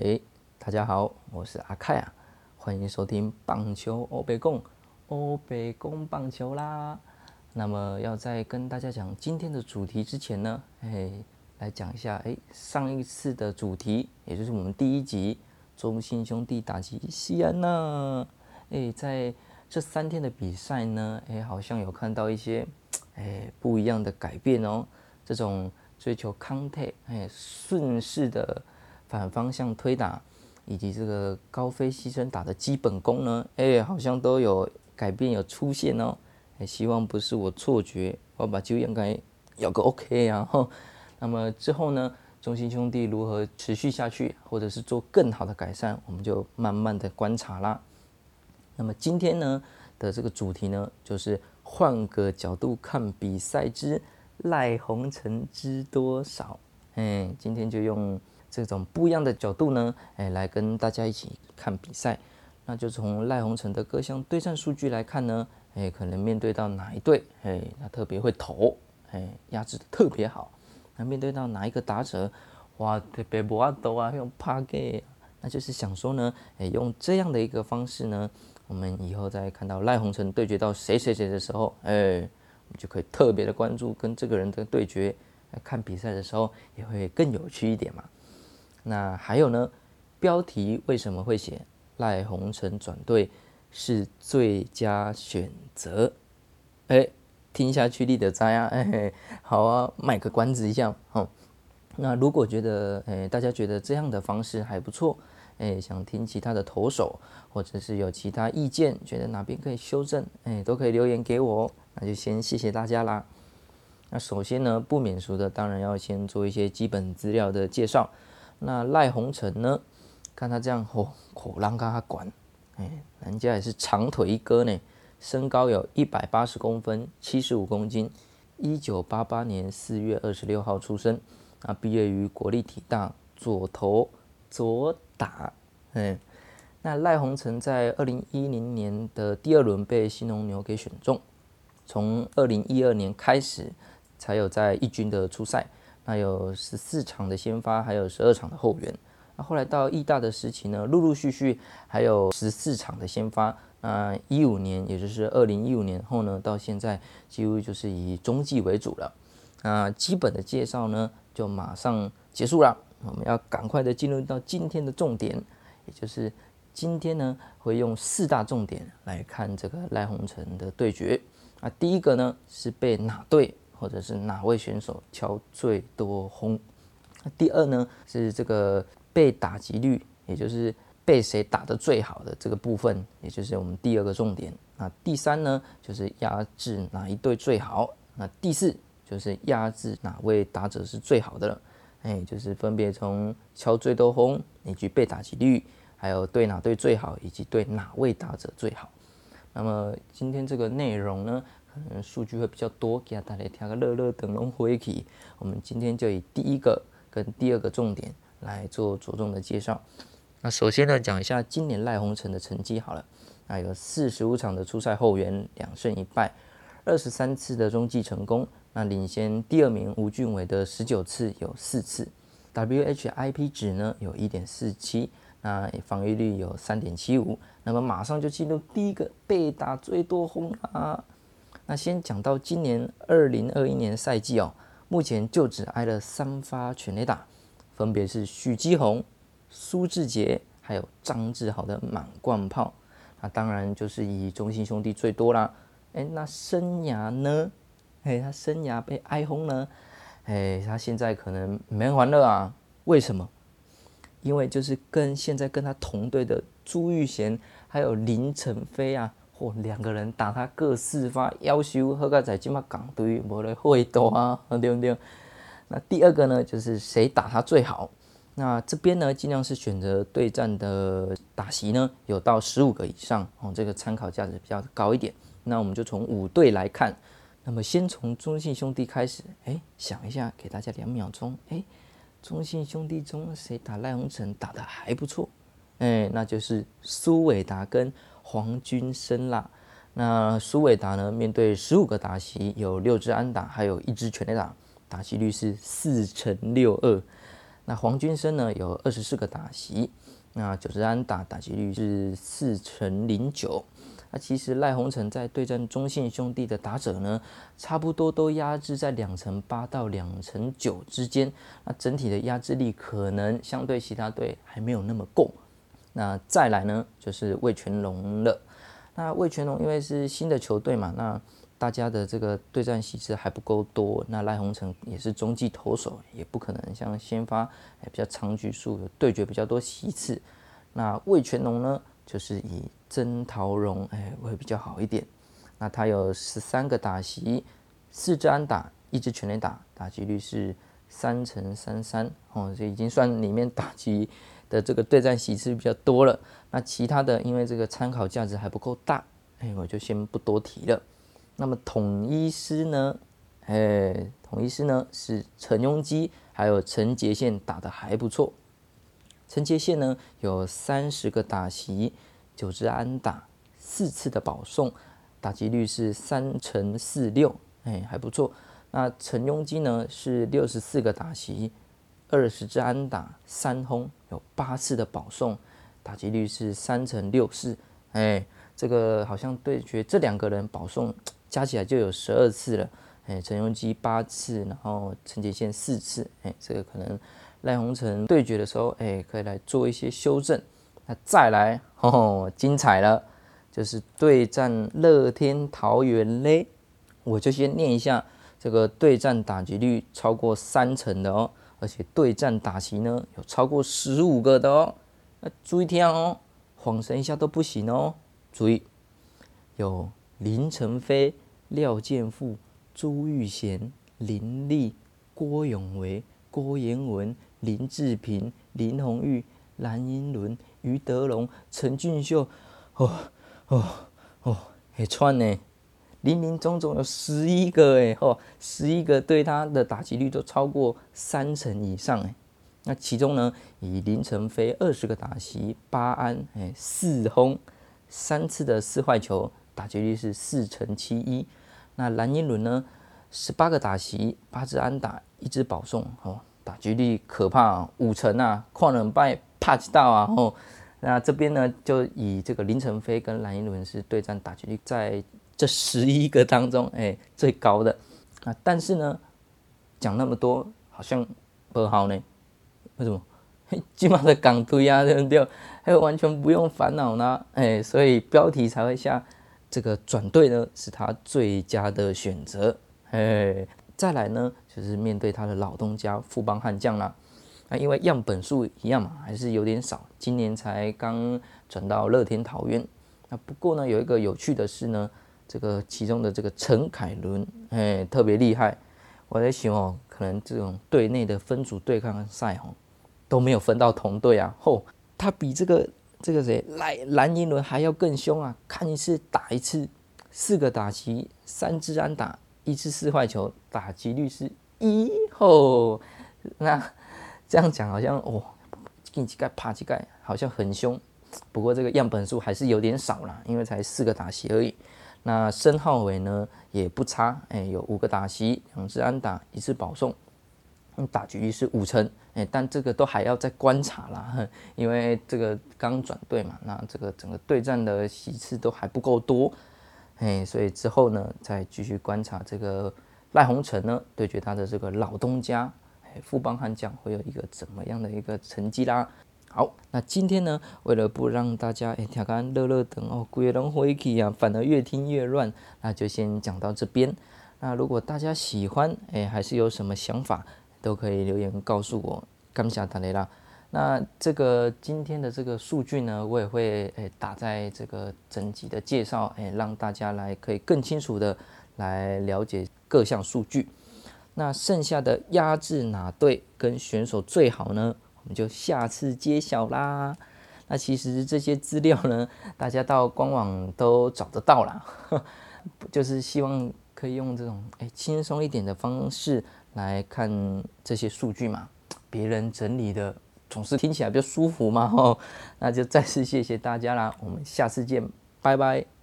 哎，大家好，我是阿凯啊，欢迎收听棒球欧北贡欧北贡棒球啦。那么要在跟大家讲今天的主题之前呢，哎，来讲一下哎上一次的主题，也就是我们第一集中信兄弟打击西安呐。哎，在这三天的比赛呢，哎，好像有看到一些哎不一样的改变哦。这种追求康泰哎顺势的。反方向推打以及这个高飞牺牲打的基本功呢，哎，好像都有改变有出现哦。哎，希望不是我错觉，我把就应该有个 OK 啊。那么之后呢，中心兄弟如何持续下去，或者是做更好的改善，我们就慢慢的观察啦。那么今天呢的这个主题呢，就是换个角度看比赛之赖鸿成知多少。哎，今天就用。这种不一样的角度呢，哎，来跟大家一起看比赛。那就从赖鸿成的各项对战数据来看呢，哎，可能面对到哪一队，哎，他特别会投，哎，压制的特别好。那面对到哪一个打者，哇，特别不阿斗啊，用帕给，那就是想说呢，哎，用这样的一个方式呢，我们以后再看到赖鸿成对决到谁谁谁的时候，哎，我们就可以特别的关注跟这个人的对决，看比赛的时候也会更有趣一点嘛。那还有呢？标题为什么会写赖鸿成转队是最佳选择？哎，听下去立得在啊！哎，好啊，卖个关子一下哦。那如果觉得哎，大家觉得这样的方式还不错，哎，想听其他的投手，或者是有其他意见，觉得哪边可以修正，哎，都可以留言给我。那就先谢谢大家啦。那首先呢，不免俗的，当然要先做一些基本资料的介绍。那赖鸿成呢？看他这样吼，口浪跟他管，哎，人家也是长腿一哥呢，身高有一百八十公分，七十五公斤，一九八八年四月二十六号出生，啊，毕业于国立体大，左投左打，哎，那赖鸿成在二零一零年的第二轮被新农牛给选中，从二零一二年开始才有在一军的出赛。那有十四场的先发，还有十二场的后援。那后来到义大的时期呢，陆陆续续还有十四场的先发。那一五年，也就是二零一五年后呢，到现在几乎就是以中继为主了。那基本的介绍呢，就马上结束了。我们要赶快的进入到今天的重点，也就是今天呢，会用四大重点来看这个赖鸿成的对决。啊，第一个呢是被哪队？或者是哪位选手敲最多轰？第二呢是这个被打击率，也就是被谁打的最好的这个部分，也就是我们第二个重点。那第三呢就是压制哪一队最好？那第四就是压制哪位打者是最好的了。哎，就是分别从敲最多轰以及被打击率，还有对哪队最好，以及对哪位打者最好。那么今天这个内容呢？可能数据会比较多，给大家挑个乐乐等龙回去。我们今天就以第一个跟第二个重点来做着重的介绍。那首先呢，讲一下今年赖鸿成的成绩好了。那有四十五场的初赛后援，两胜一败，二十三次的中继成功。那领先第二名吴俊伟的十九次，有四次。WHIP 值呢有一点四七，那防御率有三点七五。那么马上就进入第一个被打最多轰啊！那先讲到今年二零二一年赛季哦，目前就只挨了三发全垒打，分别是许基宏、苏志杰还有张志豪的满贯炮。那当然就是以中信兄弟最多啦。哎，那生涯呢？哎，他生涯被挨轰呢？哎，他现在可能没玩了啊？为什么？因为就是跟现在跟他同队的朱玉贤还有林晨飞啊。或，两个人打他各四发，要求好个在即马港队无咧会多啊，对不对？那第二个呢，就是谁打他最好？那这边呢，尽量是选择对战的打席呢，有到十五个以上哦，这个参考价值比较高一点。那我们就从五队来看，那么先从中信兄弟开始，哎，想一下，给大家两秒钟，哎，中信兄弟中谁打赖鸿成打的还不错？哎，那就是苏伟达跟。黄军生啦，那苏伟达呢？面对十五个打席，有六支安打，还有一支全垒打，打击率是四乘六二。那黄君生呢有二十四个打席，那九支安打，打击率是四成零九。那其实赖鸿成在对战中信兄弟的打者呢，差不多都压制在两成八到两成九之间。那整体的压制力可能相对其他队还没有那么够。那再来呢，就是魏全龙了。那魏全龙因为是新的球队嘛，那大家的这个对战席次还不够多。那赖鸿成也是中继投手，也不可能像先发比较长局数，有对决比较多席次。那魏全龙呢？就是以曾桃荣哎会比较好一点，那他有十三个打席，四支安打，一支全垒打，打击率是三乘三三哦，这已经算里面打击的这个对战席次比较多了。那其他的因为这个参考价值还不够大，哎，我就先不多提了。那么统一师呢？哎，统一师呢是陈庸基还有陈杰宪打的还不错。陈杰宪呢有三十个打席，九支安打，四次的保送，打击率是三乘四六，哎还不错。那陈庸基呢是六十四个打席，二十支安打，三轰，有八次的保送，打击率是三乘六四，哎这个好像对决这两个人保送加起来就有十二次了，哎陈荣基八次，然后陈杰宪四次，哎这个可能。赖鸿成对决的时候，哎，可以来做一些修正。那再来，哦，精彩了，就是对战乐天桃园嘞。我就先念一下这个对战打击率超过三成的哦，而且对战打席呢有超过十五个的哦。那注意听哦，晃神一下都不行哦。注意，有林承飞、廖健富、朱玉贤、林立、郭永维、郭彦文。林志平、林红玉、蓝英伦、于德龙、陈俊秀，哦哦哦，一串呢，林林总总有十一个哎，吼，十一个对他的打击率都超过三成以上哎。那其中呢，以林承飞二十个打席八安哎四轰三次的四坏球，打击率是四成七一。那蓝英伦呢，十八个打席八支安打一支保送哦。打击率可怕，五成啊，矿人败帕奇道啊，吼，那这边呢就以这个林晨飞跟蓝英伦是对战打击率在这十一个当中，哎，最高的啊，但是呢讲那么多好像不好呢，为什么？基本上的港推啊，对不对？还有完全不用烦恼呢，哎，所以标题才会下这个转队呢是他最佳的选择，哎。再来呢，就是面对他的老东家富邦悍将啦。那因为样本数一样嘛，还是有点少。今年才刚转到乐天桃园。那不过呢，有一个有趣的是呢，这个其中的这个陈凯伦，哎，特别厉害。我在想哦，可能这种队内的分组对抗赛哦，都没有分到同队啊。吼，他比这个这个谁蓝蓝银伦还要更凶啊！看一次打一次，四个打击，三支安打。一次四坏球，打击率是一吼，那这样讲好像哦，进几盖啪几盖，好像很凶。不过这个样本数还是有点少啦，因为才四个打席而已。那申浩伟呢也不差，哎，有五个打席，两次安打，一次保送，打局率是五成，哎，但这个都还要再观察啦，因为这个刚转队嘛，那这个整个对战的席次都还不够多。哎，所以之后呢，再继续观察这个赖鸿成呢，对决他的这个老东家，哎，富邦悍将会有一个怎么样的一个成绩啦？好，那今天呢，为了不让大家哎听干乐乐等哦，鬼龙回去啊，反而越听越乱，那就先讲到这边。那如果大家喜欢，哎，还是有什么想法，都可以留言告诉我。感谢大家啦。那这个今天的这个数据呢，我也会诶打在这个整集的介绍，诶让大家来可以更清楚的来了解各项数据。那剩下的压制哪队跟选手最好呢？我们就下次揭晓啦。那其实这些资料呢，大家到官网都找得到啦，就是希望可以用这种诶轻松一点的方式来看这些数据嘛，别人整理的。总是听起来比较舒服嘛，吼，那就再次谢谢大家啦，我们下次见，拜拜。